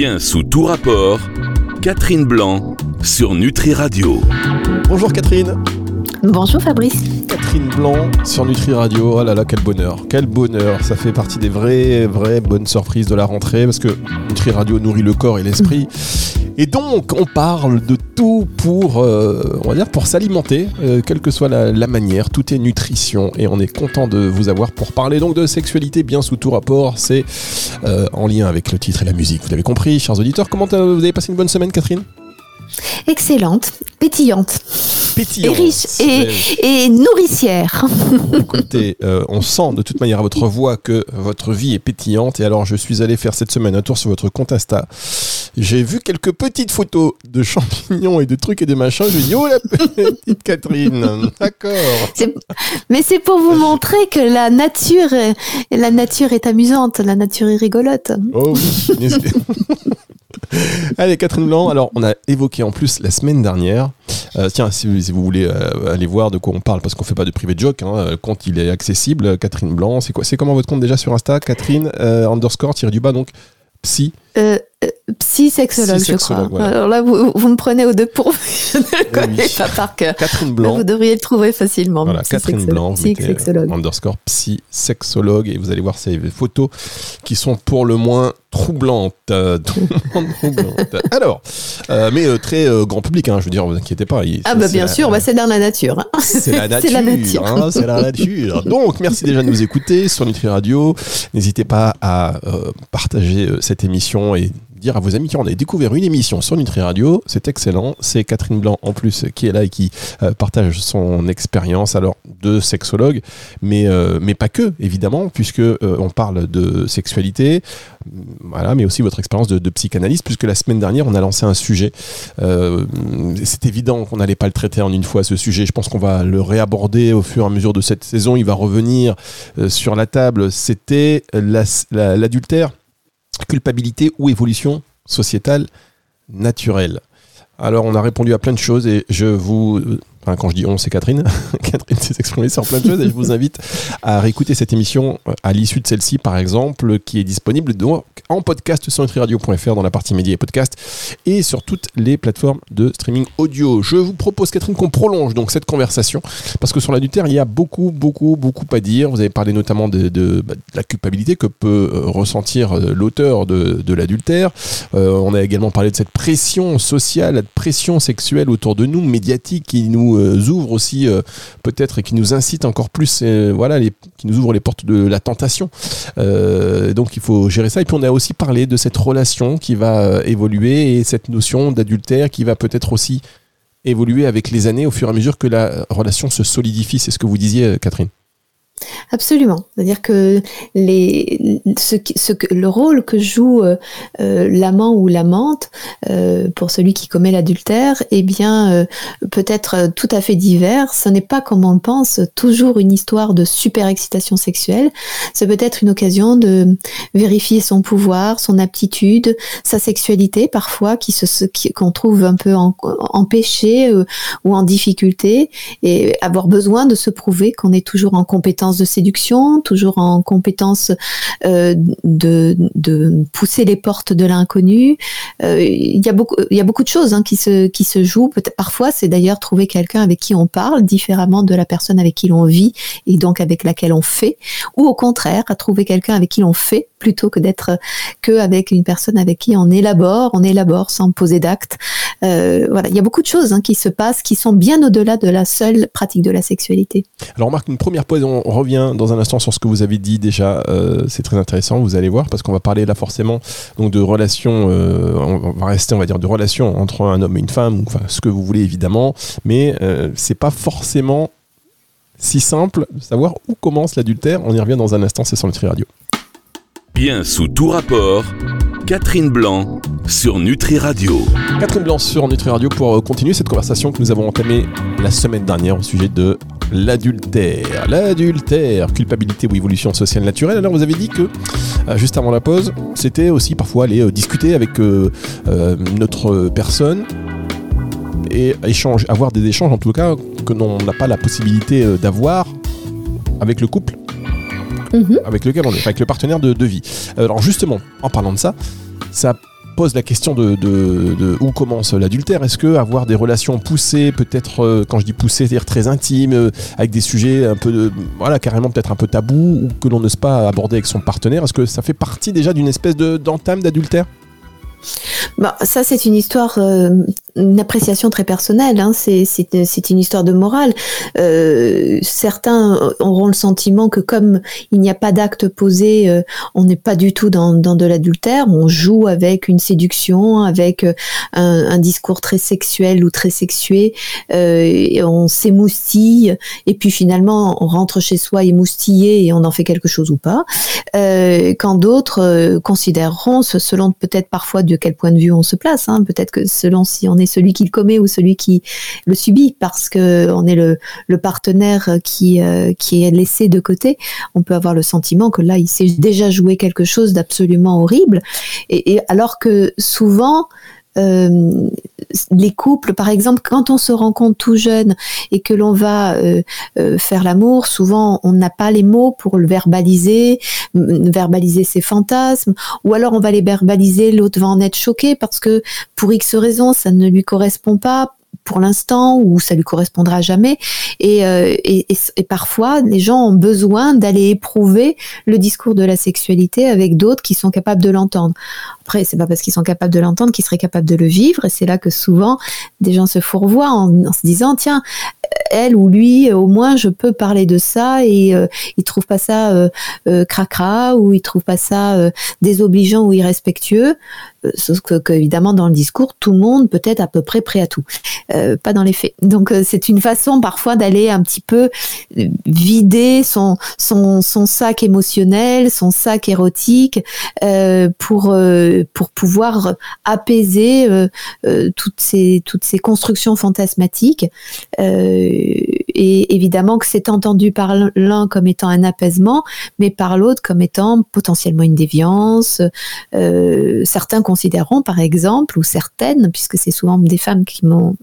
Bien sous tout rapport, Catherine Blanc sur Nutri Radio. Bonjour Catherine. Bonjour Fabrice. Catherine Blanc sur Nutri Radio. Oh là là, quel bonheur. Quel bonheur. Ça fait partie des vraies, vraies bonnes surprises de la rentrée parce que Nutri Radio nourrit le corps et l'esprit. Et donc, on parle de tout pour, euh, pour s'alimenter, euh, quelle que soit la, manière. Tout est nutrition et on est content de vous avoir pour parler donc de sexualité bien sous tout rapport. C'est euh, en lien avec le titre et la musique. Vous l'avez compris, chers auditeurs. Comment vous avez passé une bonne semaine, Catherine? Excellente, pétillante. Pétillante. Et riche et, nourricière. Écoutez, euh, on sent de toute manière à votre voix que votre vie est pétillante. Et alors, je suis allé faire cette semaine un tour sur votre compte Insta. J'ai vu quelques petites photos de champignons et de trucs et de machins. Je dit, oh la petite Catherine, d'accord. Mais c'est pour vous montrer que la nature, la nature est amusante, la nature est rigolote. Oh oui. Allez, Catherine Blanc, alors on a évoqué en plus la semaine dernière, euh, tiens, si, vous voulez euh, aller voir de quoi on parle, parce qu'on fait pas de privé joke, hein, le compte il est accessible, Catherine Blanc, c'est quoi C'est comment votre compte déjà sur Insta Catherine euh, underscore tiré du bas, donc psy? Psy-sexologue, je crois. Alors là, vous, vous, me prenez au deux pour je ne le connais pas par cœur. Catherine Blanc. Vous devriez le trouver facilement. Voilà, Catherine Blanc, psy-sexologue. underscore psy-sexologue, et vous allez voir ces photos qui sont pour le moins troublantes. Euh, troublantes. Alors, euh, mais euh, très grand public, hein, je veux dire, vous inquiétez pas. ah bah bien sûr, bah, c'est dans la nature. Hein. C'est la nature. c'est la nature. Hein, c'est la nature. Donc, merci déjà de nous écouter sur Nutri Radio. N'hésitez pas à partager cette émission et dire à vos amis qu'on a découvert une émission sur Nutri Radio. C'est excellent. C'est Catherine Blanc en plus qui est là et qui euh, partage son expérience alors de sexologue, mais, euh, mais pas que, évidemment, puisque euh, on parle de sexualité, voilà, mais aussi votre expérience de, de, psychanalyste, puisque la semaine dernière, on a lancé un sujet. c'est évident qu'on n'allait pas le traiter en une fois, ce sujet. Je pense qu'on va le réaborder au fur et à mesure de cette saison. Il va revenir sur la table. C'était l'adultère culpabilité ou évolution sociétale naturelle. Alors, on a répondu à plein de choses et je vous quand je dis on, c'est Catherine. Catherine s'est exprimée sur plein de choses et je vous invite à réécouter cette émission euh, à l'issue de celle-ci, par exemple, qui est disponible donc en podcast sur nutriradio.fr dans la partie médias et podcast et sur toutes les plateformes de streaming audio. Je vous propose, Catherine, qu'on prolonge donc cette conversation parce que sur l'adultère, il y a beaucoup, beaucoup, beaucoup à dire. Vous avez parlé notamment de, bah, la culpabilité que peut euh, ressentir euh, l'auteur de, l'adultère. on a également parlé de cette pression sociale, de pression sexuelle autour de nous, médiatique, qui nous euh, ouvre aussi euh, peut-être et qui nous incite encore plus, euh, voilà, qui nous ouvre les portes de la tentation. donc il faut gérer ça. Et puis on a aussi parlé de cette relation qui va évoluer et cette notion d'adultère qui va peut-être aussi évoluer avec les années au fur et à mesure que la relation se solidifie. C'est ce que vous disiez, Catherine. Absolument. C'est-à-dire que le rôle que joue euh, euh, l'amant ou l'amante euh, pour celui qui commet l'adultère, eh bien, peut être tout à fait divers. Ce n'est pas comme on le pense toujours une histoire de super excitation sexuelle. C'est peut être une occasion de vérifier son pouvoir, son aptitude, sa sexualité parfois qui se qu'on trouve un peu empêchée ou en difficulté et avoir besoin de se prouver qu'on est toujours en compétence de séduction, toujours en compétence euh, de, de, pousser les portes de l'inconnu. Euh, il y a beaucoup, il y a beaucoup de choses hein, qui se qui se jouent. Parfois, c'est d'ailleurs trouver quelqu'un avec qui on parle différemment de la personne avec qui l'on vit et donc avec laquelle on fait, ou au contraire, trouver quelqu'un avec qui l'on fait plutôt que d'être que avec une personne avec qui on élabore, on élabore sans poser d'acte. Euh, voilà, il y a beaucoup de choses hein, qui se passent qui sont bien au-delà de la seule pratique de la sexualité. Alors, on marque une première pause. On revient dans un instant sur ce que vous avez dit déjà. Euh, c'est très intéressant. Vous allez voir parce qu'on va parler là forcément donc de relations. Euh, on va rester, on va dire, de relations entre un homme et une femme, enfin ce que vous voulez évidemment, mais c'est pas forcément si simple de savoir où commence l'adultère. On y revient dans un instant. C'est sur le Tri Radio. Bien sous tout rapport, Catherine Blanc sur Nutri Radio. Catherine Blanc sur Nutri Radio pour euh, continuer cette conversation que nous avons entamée la semaine dernière au sujet de l'adultère. L'adultère, culpabilité ou évolution sociale naturelle. Alors vous avez dit que, euh, juste avant la pause, c'était aussi parfois aller euh, discuter avec notre personne et échange, avoir des échanges en tout cas que l'on n'a pas la possibilité d'avoir avec le couple Mhm. avec lequel on est, avec le partenaire de, vie. Alors justement, en parlant de ça, ça pose la question de, de, où commence l'adultère. Est-ce que avoir des relations poussées, peut-être, euh, quand je dis poussées, c'est-à-dire très intimes, euh, avec des sujets un peu, de, voilà, carrément peut-être un peu tabous, ou que l'on n'ose pas aborder avec son partenaire, est-ce que ça fait partie déjà d'une espèce d'entame d'adultère? Bah, ça, c'est une histoire, euh, une appréciation très personnelle. Hein. C'est une histoire de morale. Euh, certains auront le sentiment que comme il n'y a pas d'acte posé, euh, on n'est pas du tout dans, dans de l'adultère. On joue avec une séduction, avec euh, un, un, discours très sexuel ou très sexué. Et on s'émoustille et puis finalement on rentre chez soi émoustillé et on en fait quelque chose ou pas. quand d'autres considéreront, selon peut-être parfois de quel point de vue on se place. Hein. Peut-être que selon si on est celui qui le commet ou celui qui le subit, parce que on est le, partenaire qui, euh, qui est laissé de côté, on peut avoir le sentiment que là, il s'est déjà joué quelque chose d'absolument horrible. et, alors que souvent, euh, les couples, par exemple, quand on se rencontre tout jeune et que l'on va euh, euh, faire l'amour, souvent on n'a pas les mots pour le verbaliser, verbaliser ses fantasmes, ou alors on va les verbaliser, l'autre va en être choqué parce que pour X raisons ça ne lui correspond pas pour l'instant ou ça lui correspondra jamais. Et, et, parfois, les gens ont besoin d'aller éprouver le discours de la sexualité avec d'autres qui sont capables de l'entendre. Après, c'est pas parce qu'ils sont capables de l'entendre qu'ils seraient capables de le vivre. Et c'est là que souvent, des gens se fourvoient en, se disant, tiens, elle ou lui, au moins, je peux parler de ça et euh, ils trouvent pas ça euh, euh, cracra ou ils trouvent pas ça euh, désobligeant ou irrespectueux. Sauf que, que, évidemment, dans le discours, tout le monde peut être à peu près prêt à tout, pas dans les faits. Donc, c'est une façon parfois d'aller un petit peu vider son, son, son sac émotionnel, son sac érotique, pour pour pouvoir apaiser euh, euh, toutes ces toutes ces constructions fantasmatiques. Euh, et évidemment que c'est entendu par l'un comme étant un apaisement, mais par l'autre comme étant potentiellement une déviance. certains considéreront, par exemple, ou certaines, puisque c'est souvent des femmes qui m'ont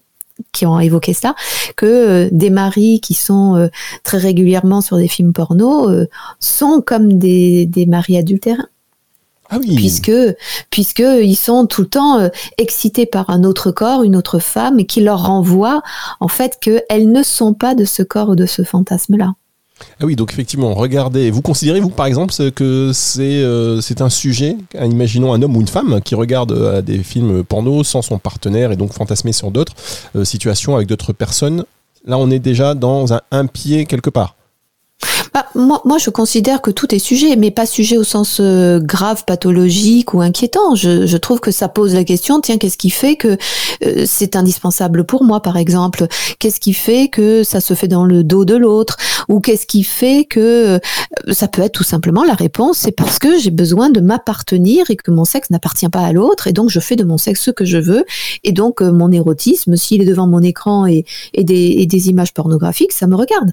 qui ont évoqué cela, que des maris qui sont très régulièrement sur des films porno sont comme des, des maris adultérins. Ah puisque puisque ils sont tout le temps euh, excités par un autre corps, une autre femme, et qui leur renvoie en fait qu'elles ne sont pas de ce corps ou de ce fantasme-là. Ah oui, donc effectivement, regardez, vous considérez, vous par exemple, que c'est euh, c'est un sujet, imaginons un homme ou une femme qui regarde euh, des films porno sans son partenaire et donc fantasmer sur d'autres situations avec d'autres personnes, là on est déjà dans un pied quelque part. Bah, moi, moi, je considère que tout est sujet, mais pas sujet au sens euh, grave, pathologique ou inquiétant. Je, trouve que ça pose la question, tiens, qu'est-ce qui fait que euh, c'est indispensable pour moi, par exemple? Qu'est-ce qui fait que ça se fait dans le dos de l'autre? Ou qu'est-ce qui fait que euh, ça peut être tout simplement la réponse, c'est parce que j'ai besoin de m'appartenir et que mon sexe n'appartient pas à l'autre, et donc je fais de mon sexe ce que je veux, et donc mon érotisme, s'il est devant mon écran et, des, et des images pornographiques, ça me regarde.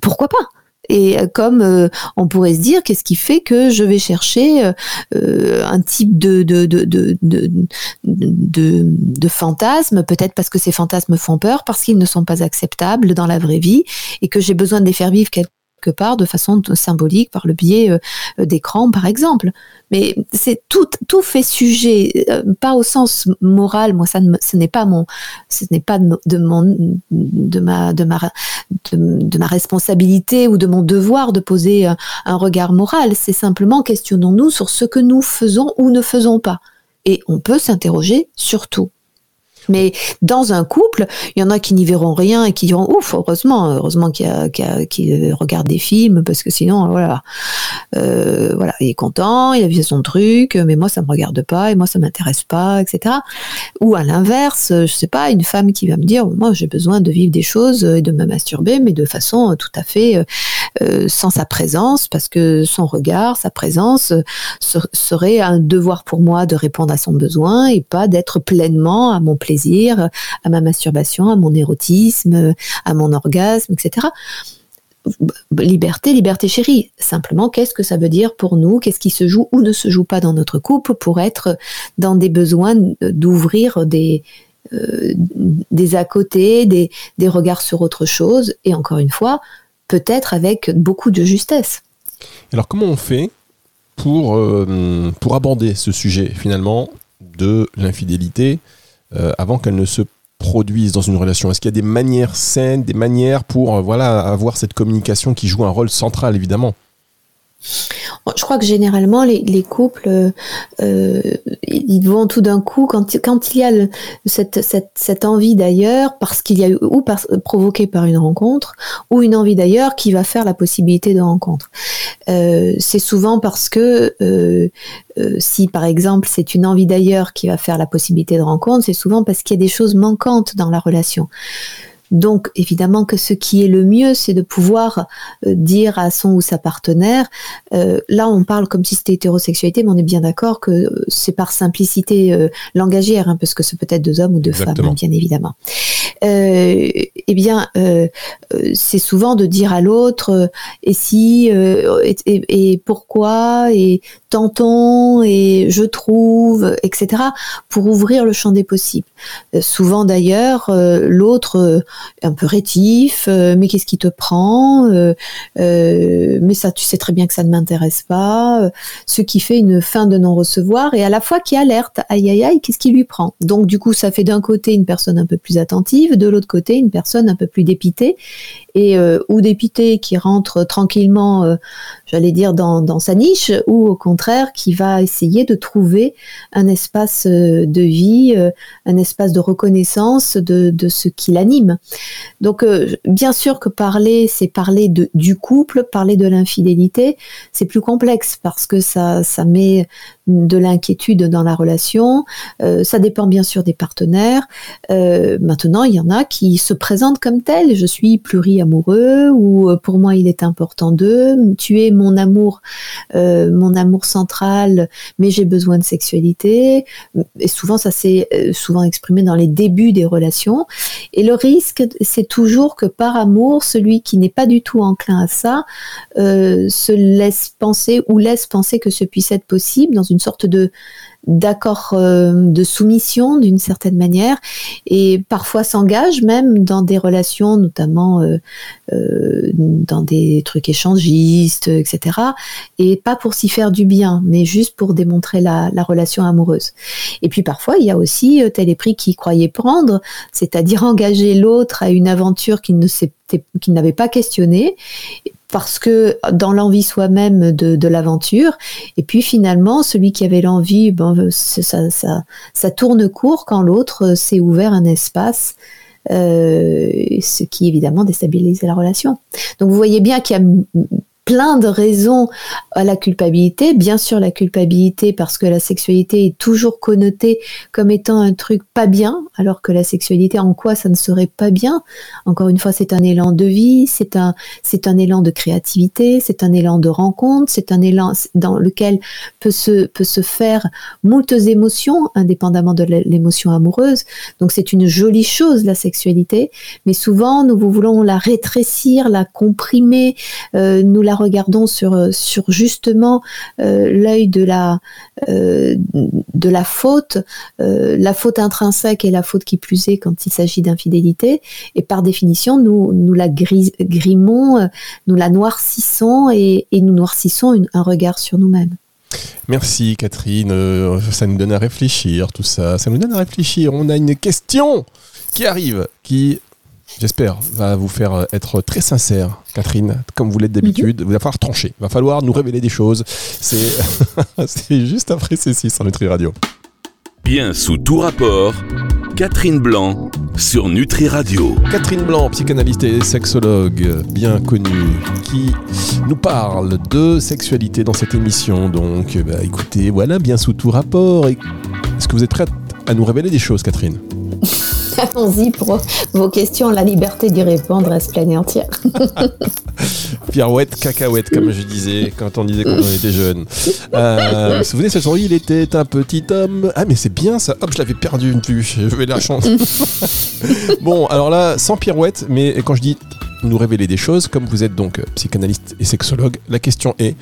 Pourquoi pas? Et euh, comme euh, on pourrait se dire, qu'est-ce qui fait que je vais chercher euh, un type de, de, de, de, de, de fantasme, peut-être parce que ces fantasmes font peur, parce qu'ils ne sont pas acceptables dans la vraie vie, et que j'ai besoin de les faire vivre quelque part de façon symbolique par le biais d'écran par exemple mais c'est tout tout fait sujet pas au sens moral moi ça ne, ce n'est pas mon ce n'est pas de mon de ma de ma de, ma responsabilité ou de mon devoir de poser un, regard moral. C'est simplement questionnons-nous sur ce que nous faisons ou ne faisons pas. Et on peut s'interroger sur tout. Mais dans un couple, il y en a qui n'y verront rien et qui diront ouf, heureusement, heureusement qu'il qu regarde des films parce que sinon, voilà, euh, voilà, il est content, il a vu son truc, mais moi ça me regarde pas et moi ça m'intéresse pas, etc. Ou à l'inverse, je sais pas, une femme qui va me dire moi j'ai besoin de vivre des choses et de me masturber, mais de façon tout à fait euh, sans sa présence, parce que son regard, sa présence serait un devoir pour moi de répondre à son besoin et pas d'être pleinement à mon plaisir à ma masturbation, à mon érotisme, à mon orgasme, etc. Liberté, liberté chérie. Simplement, qu'est-ce que ça veut dire pour nous? Qu'est-ce qui se joue ou ne se joue pas dans notre couple pour être dans des besoins d'ouvrir des, euh, des à côté, des, des regards sur autre chose, et encore une fois, peut-être avec beaucoup de justesse. Alors comment on fait pour, euh, pour aborder ce sujet finalement de l'infidélité euh, avant qu'elle ne se produise dans une relation. Est-ce qu'il y a des manières saines, des manières pour euh, voilà avoir cette communication qui joue un rôle central évidemment? Je crois que généralement les, les couples, euh, euh ils vont tout d'un coup quand, quand il y a cette, cette, cette, envie d'ailleurs, parce qu'il y a eu ou par, provoqué par une rencontre, ou une envie d'ailleurs qui va faire la possibilité de rencontre. Euh, c'est souvent parce que si par exemple c'est une envie d'ailleurs qui va faire la possibilité de rencontre, c'est souvent parce qu'il y a des choses manquantes dans la relation. Donc évidemment que ce qui est le mieux, c'est de pouvoir euh, dire à son ou sa partenaire, euh, là on parle comme si c'était hétérosexualité, mais on est bien d'accord que c'est par simplicité euh, langagière, hein, parce que c'est peut-être deux hommes ou deux femmes, hein, bien évidemment. eh bien, c'est souvent de dire à l'autre, et si, et, et, pourquoi, et tentons, et je trouve, etc., pour ouvrir le champ des possibles. souvent d'ailleurs, l'autre un peu rétif, euh, mais qu'est-ce qui te prend euh, euh, Mais ça, tu sais très bien que ça ne m'intéresse pas. ce qui fait une fin de non-recevoir et à la fois qui alerte, aïe aïe aïe, qu'est-ce qui lui prend? Donc du coup, ça fait d'un côté une personne un peu plus attentive, de l'autre côté une personne un peu plus dépitée et ou dépitée qui rentre tranquillement, j'allais dire dans, sa niche, ou au contraire qui va essayer de trouver un espace de vie, un espace de reconnaissance de, de ce qui l'anime. Donc, euh, bien sûr que parler, c'est parler de, du couple, parler de l'infidélité, c'est plus complexe parce que ça, ça met de l'inquiétude dans la relation. Euh, ça dépend bien sûr des partenaires. Euh, maintenant, il y en a qui se présentent comme tels. Je suis pluri-amoureux ou pour moi, il est important de Tu es mon amour, mon amour central, mais j'ai besoin de sexualité. Et souvent, ça s'est souvent exprimé dans les débuts des relations. Et le risque c'est toujours que par amour, celui qui n'est pas du tout enclin à ça euh, se laisse penser ou laisse penser que ce puisse être possible dans une sorte de d'accord euh, de soumission d'une certaine manière et parfois s'engage même dans des relations, notamment euh, euh, dans des trucs échangistes, etc. Et pas pour s'y faire du bien, mais juste pour démontrer la, la relation amoureuse. Et puis parfois, il y a aussi tel est pris qui croyait prendre, c'est-à-dire engager l'autre à une aventure qu'il ne qu'il n'avait pas questionné parce que dans l'envie soi-même de, l'aventure, et puis finalement, celui qui avait l'envie, ben, ça, ça, tourne court quand l'autre s'est ouvert un espace. Euh, ce qui évidemment déstabilise la relation. Donc vous voyez bien qu'il y a plein de raisons à la culpabilité. Bien sûr, la culpabilité parce que la sexualité est toujours connotée comme étant un truc pas bien, alors que la sexualité, en quoi ça ne serait pas bien? Encore une fois, c'est un élan de vie, c'est un, c'est un élan de créativité, c'est un élan de rencontre, c'est un élan dans lequel peut se, peut se faire moultes émotions, indépendamment de l'émotion amoureuse. Donc c'est une jolie chose, la sexualité, mais souvent, nous voulons la rétrécir, la comprimer, euh, nous la regardons sur, euh, sur justement euh, l'œil de la, euh, de la faute, la faute intrinsèque et la faute qui plus est quand il s'agit d'infidélité. Et par définition, nous, nous la grimons, nous la noircissons et, nous noircissons un regard sur nous-mêmes. Merci Catherine, ça nous donne à réfléchir tout ça, ça nous donne à réfléchir. On a une question qui arrive, qui j'espère, va vous faire euh, être très sincère, Catherine, comme vous l'êtes d'habitude. Il va falloir trancher, il va falloir nous révéler des choses. C'est juste après ceci sur Nutri Radio. Bien sous tout rapport, Catherine Blanc sur Nutri Radio. Catherine Blanc, psychanalyste et sexologue bien connue, qui nous parle de sexualité dans cette émission. Donc, bah, écoutez, voilà, bien sous tout rapport. Est-ce que vous êtes prête à nous révéler des choses, Catherine? Allons-y pour vos questions. La liberté d'y répondre reste pleine et entière. Pirouette, cacahuète, comme je disais quand on disait qu'on était jeune. Euh, vous vous souvenez, ce soir, il était un petit homme. Ah, mais c'est bien ça. Hop, je l'avais perdu une vue. Je vais la chance. bon, alors là, sans pirouette, mais quand je dis nous révéler des choses, comme vous êtes donc psychanalyste et sexologue, la question est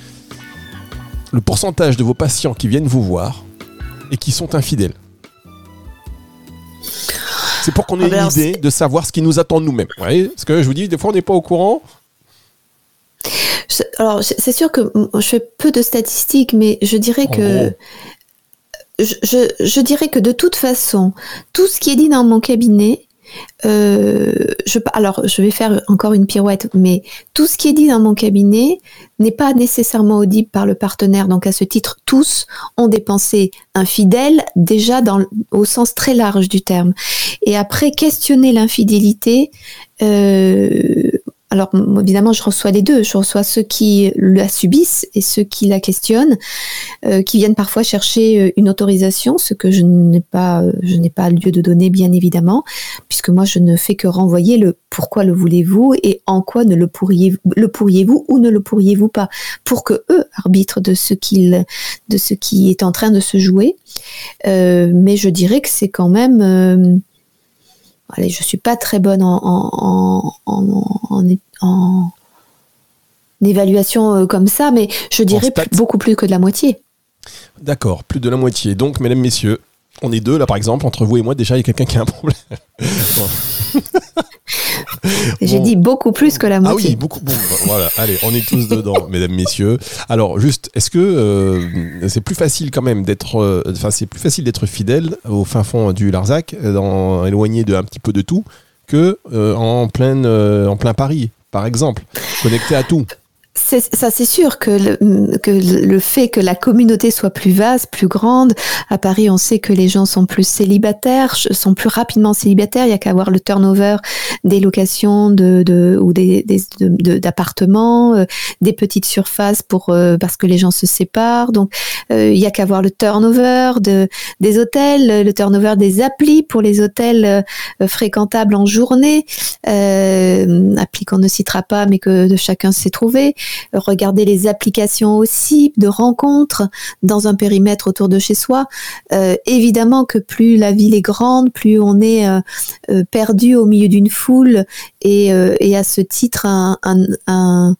le pourcentage de vos patients qui viennent vous voir et qui sont infidèles. C'est pour qu'on ait ah, une idée de savoir ce qui nous attend nous-mêmes. Parce que je vous dis, des fois, on n'est pas au courant. Alors, c'est sûr que je fais peu de statistiques, mais je dirais que je, dirais que de toute façon, tout ce qui est dit dans mon cabinet, euh, alors, je vais faire encore une pirouette, mais tout ce qui est dit dans mon cabinet n'est pas nécessairement audible par le partenaire. Donc, à ce titre, tous ont des pensées infidèles, déjà au sens très large du terme. Et après, questionner l'infidélité, euh, alors évidemment, je reçois les deux. Je reçois ceux qui la subissent et ceux qui la questionnent, euh, qui viennent parfois chercher euh, une autorisation, ce que je n'ai pas, euh, je n'ai pas lieu de donner, bien évidemment, puisque moi je ne fais que renvoyer le pourquoi le voulez-vous et en quoi ne le pourriez, le pourriez-vous ou ne le pourriez-vous pas, pour que eux arbitrent de ce qu'il, de ce qui est en train de se jouer. mais je dirais que c'est quand même allez, je suis pas très bonne en, en évaluation euh, comme ça, mais je dirais beaucoup plus que de la moitié. D'accord, plus de la moitié. Donc, mesdames, messieurs, on est deux là par exemple, entre vous et moi, déjà il y a quelqu'un qui a un problème. J'ai dit beaucoup plus que la moitié. Ah oui, beaucoup. Bon, bah, voilà, allez, on est tous dedans, mesdames, messieurs. Alors, juste, est-ce que euh, c'est plus facile quand même d'être, euh, enfin, c'est plus facile d'être fidèle au fin fond du Larzac, dans, éloigné de un petit peu de tout, que euh, en plein, en plein Paris, par exemple, connecté à tout? Ça, c'est sûr que le, que le fait que la communauté soit plus vaste, plus grande. À Paris, on sait que les gens sont plus célibataires, sont plus rapidement célibataires. Il y a qu'à voir le turnover des locations de, de ou des, d'appartements, euh, des petites surfaces pour euh, parce que les gens se séparent. Donc, euh, il y a qu'à voir le turnover de des hôtels, le turnover des applis pour les hôtels fréquentables en journée, applis qu'on ne citera pas, mais que de chacun s'est trouvé regarder les applications aussi de rencontres dans un périmètre autour de chez soi. Euh, évidemment que plus la ville est grande, plus on est euh, euh, perdu au milieu d'une foule et, à ce titre un,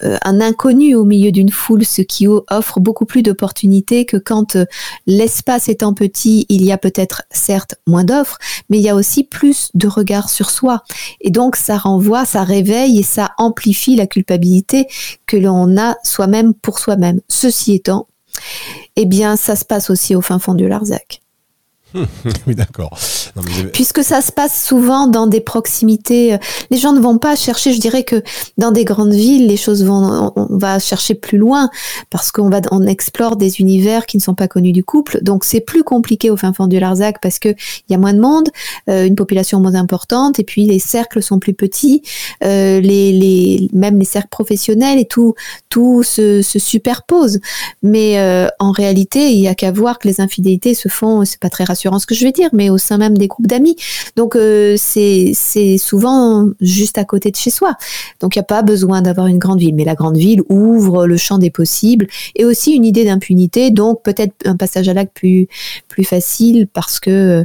un inconnu au milieu d'une foule, ce qui offre beaucoup plus d'opportunités que quand euh, l'espace étant petit, il y a peut-être certes moins d'offres, mais il y a aussi plus de regards sur soi. Et donc ça renvoie, ça réveille et ça amplifie la culpabilité que l'on a soi-même pour soi-même. Ceci étant, eh bien ça se passe aussi au fin fond du Larzac. oui, d'accord. Puisque ça se passe souvent dans des proximités, euh, les gens ne vont pas chercher. Je dirais que dans des grandes villes, les choses vont, on va chercher plus loin parce qu'on va, on explore des univers qui ne sont pas connus du couple. Donc c'est plus compliqué au fin fond du Larzac parce que il y a moins de monde, euh, une population moins importante et puis les cercles sont plus petits, euh, les, même les cercles professionnels et tout, tout se, se superpose. Mais en réalité, il y a qu'à voir que les infidélités se font, c'est pas très rassurant ce que je vais dire, mais au sein même des groupes d'amis. Donc euh, c'est souvent juste à côté de chez soi. Donc il n'y a pas besoin d'avoir une grande ville, mais la grande ville ouvre le champ des possibles et aussi une idée d'impunité. Donc peut-être un passage à l'acte plus facile parce que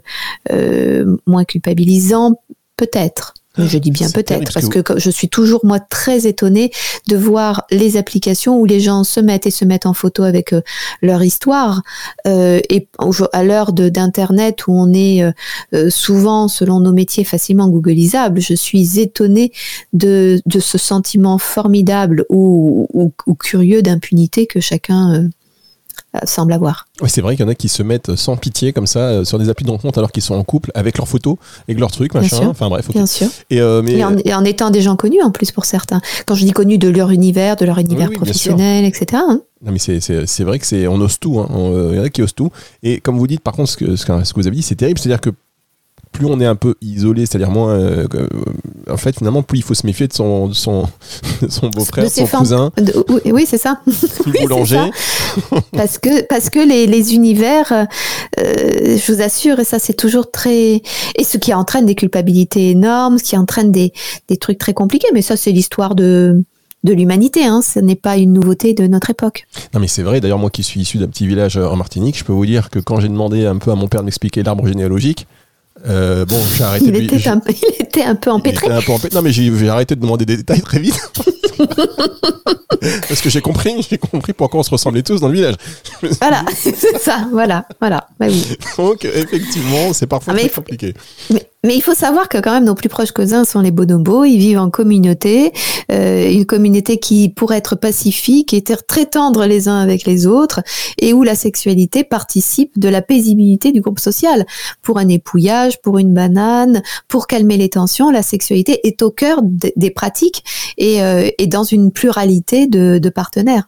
euh, moins culpabilisant, peut-être. Je dis bien peut-être, parce que, je suis toujours moi très étonnée de voir les applications où les gens se mettent et se mettent en photo avec euh, leur histoire. Euh, et à l'heure d'internet où on est euh, souvent, selon nos métiers, facilement googlisable, je suis étonnée de, de ce sentiment formidable ou, ou, ou curieux d'impunité que chacun euh, semble avoir. Oui, c'est vrai qu'il y en a qui se mettent sans pitié comme ça euh, sur des applis de rencontre alors qu'ils sont en couple avec leurs photos, avec leurs trucs, machin. Enfin bref. Bien sûr. Et, euh, mais... en, étant des gens connus en plus pour certains. Quand je dis connus de leur univers, de leur univers professionnel, etc. Hein. Non mais c'est vrai que c'est on ose tout. Hein. Il y en a qui osent tout. Et comme vous dites, par contre, ce que, ce que vous avez dit, c'est terrible. C'est-à-dire que plus on est un peu isolé, c'est-à-dire moins. Euh, en fait, finalement, plus il faut se méfier de son, son, son beau-frère, son cousin. oui, c'est ça. oui, boulanger. parce que, parce que les, les univers, euh, je vous assure, et ça, c'est toujours très. Et ce qui entraîne des culpabilités énormes, ce qui entraîne des, des trucs très compliqués, mais ça, c'est l'histoire de de l'humanité. Hein. Ce n'est pas une nouveauté de notre époque. Non, mais c'est vrai. D'ailleurs, moi qui suis issu d'un petit village en Martinique, je peux vous dire que quand j'ai demandé un peu à mon père de m'expliquer l'arbre généalogique, euh, bon, j'ai arrêté. Il, de était un, il était un peu empêtré. Un peu empêtré. Non, mais j'ai arrêté de demander des détails très vite. Parce que j'ai compris, j'ai compris pourquoi on se ressemblait tous dans le village. Voilà, c'est ça, voilà, voilà. Bah oui. Donc, effectivement, c'est parfois ah, très compliqué. Mais Mais il faut savoir que quand même nos plus proches cousins sont les bonobos. Ils vivent en communauté, euh, une communauté qui pourrait être pacifique, et très tendre les uns avec les autres, et où la sexualité participe de la paisibilité du groupe social. Pour un épouillage, pour une banane, pour calmer les tensions, la sexualité est au cœur des pratiques et, euh, dans une pluralité de partenaires.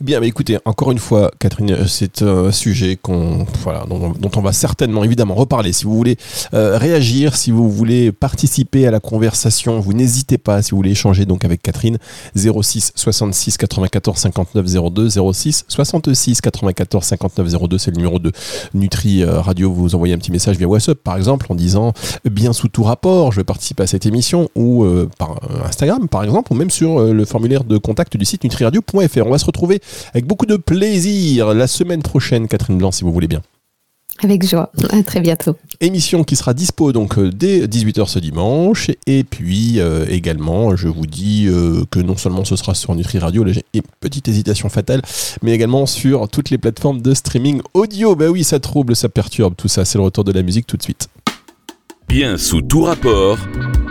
Bien, mais écoutez, encore une fois, Catherine, euh, c'est un sujet qu'on, voilà, dont, on va certainement, évidemment, reparler. Si vous voulez euh, réagir, si vous voulez participer à la conversation, vous n'hésitez pas. Si vous voulez échanger donc avec Catherine, 06 66 94 59 02, 06 66 94 59 02, c'est le numéro de Nutri euh, Radio. Vous envoyez un petit message via WhatsApp, par exemple, en disant bien sous tout rapport, je vais participer à cette émission, ou par Instagram, par exemple, ou même sur le formulaire de contact du site nutriradio.fr. On va se retrouver avec beaucoup de plaisir la semaine prochaine, Catherine Blanc, si vous voulez bien. Avec joie. À très bientôt. Émission qui sera dispo donc euh, dès 18h ce dimanche. Et puis euh, également, je vous dis euh, que non seulement ce sera sur Nutri Radio, là j'ai une petite hésitation fatale, mais également sur toutes les plateformes de streaming audio. Bah oui, ça trouble, ça perturbe, tout ça. C'est le retour de la musique tout de suite. Bien sous tout rapport,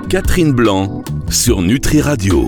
Catherine Blanc sur Nutri Radio.